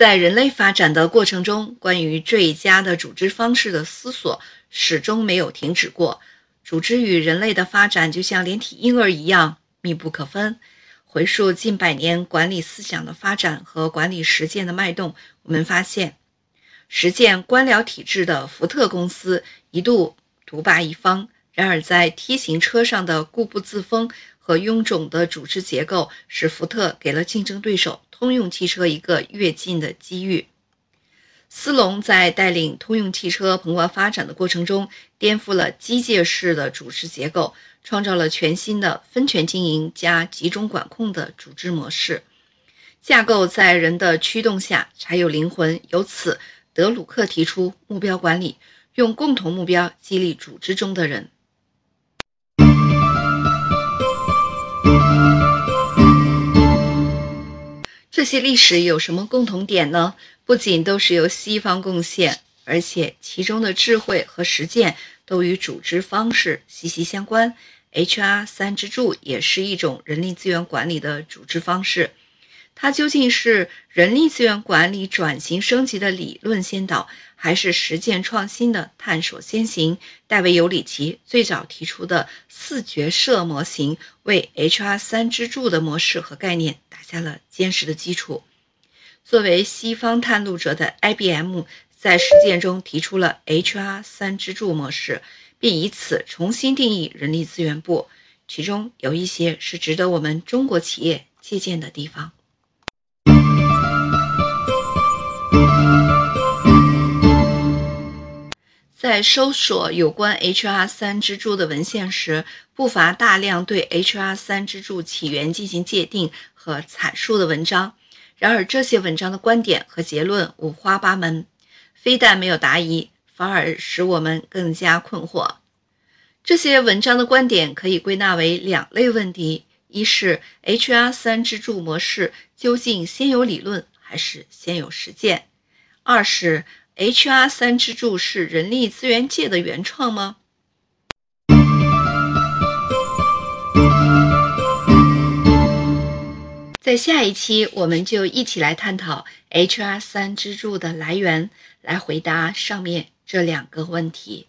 在人类发展的过程中，关于最佳的组织方式的思索始终没有停止过。组织与人类的发展就像连体婴儿一样密不可分。回溯近百年管理思想的发展和管理实践的脉动，我们发现，实践官僚体制的福特公司一度独霸一方。然而，在 T 型车上的固步自封和臃肿的组织结构，使福特给了竞争对手。通用汽车一个跃进的机遇。斯隆在带领通用汽车蓬勃发展的过程中，颠覆了机械式的组织结构，创造了全新的分权经营加集中管控的组织模式。架构在人的驱动下才有灵魂。由此，德鲁克提出目标管理，用共同目标激励组织中的人。这些历史有什么共同点呢？不仅都是由西方贡献，而且其中的智慧和实践都与组织方式息息相关。HR 三支柱也是一种人力资源管理的组织方式。它究竟是人力资源管理转型升级的理论先导，还是实践创新的探索先行？戴维·尤里奇最早提出的四角色模型，为 HR 三支柱的模式和概念打下了坚实的基础。作为西方探路者的 IBM，在实践中提出了 HR 三支柱模式，并以此重新定义人力资源部，其中有一些是值得我们中国企业借鉴的地方。在搜索有关 HR 三支柱的文献时，不乏大量对 HR 三支柱起源进行界定和阐述的文章。然而，这些文章的观点和结论五花八门，非但没有答疑，反而使我们更加困惑。这些文章的观点可以归纳为两类问题：一是 HR 三支柱模式究竟先有理论还是先有实践；二是。HR 三支柱是人力资源界的原创吗？在下一期，我们就一起来探讨 HR 三支柱的来源，来回答上面这两个问题。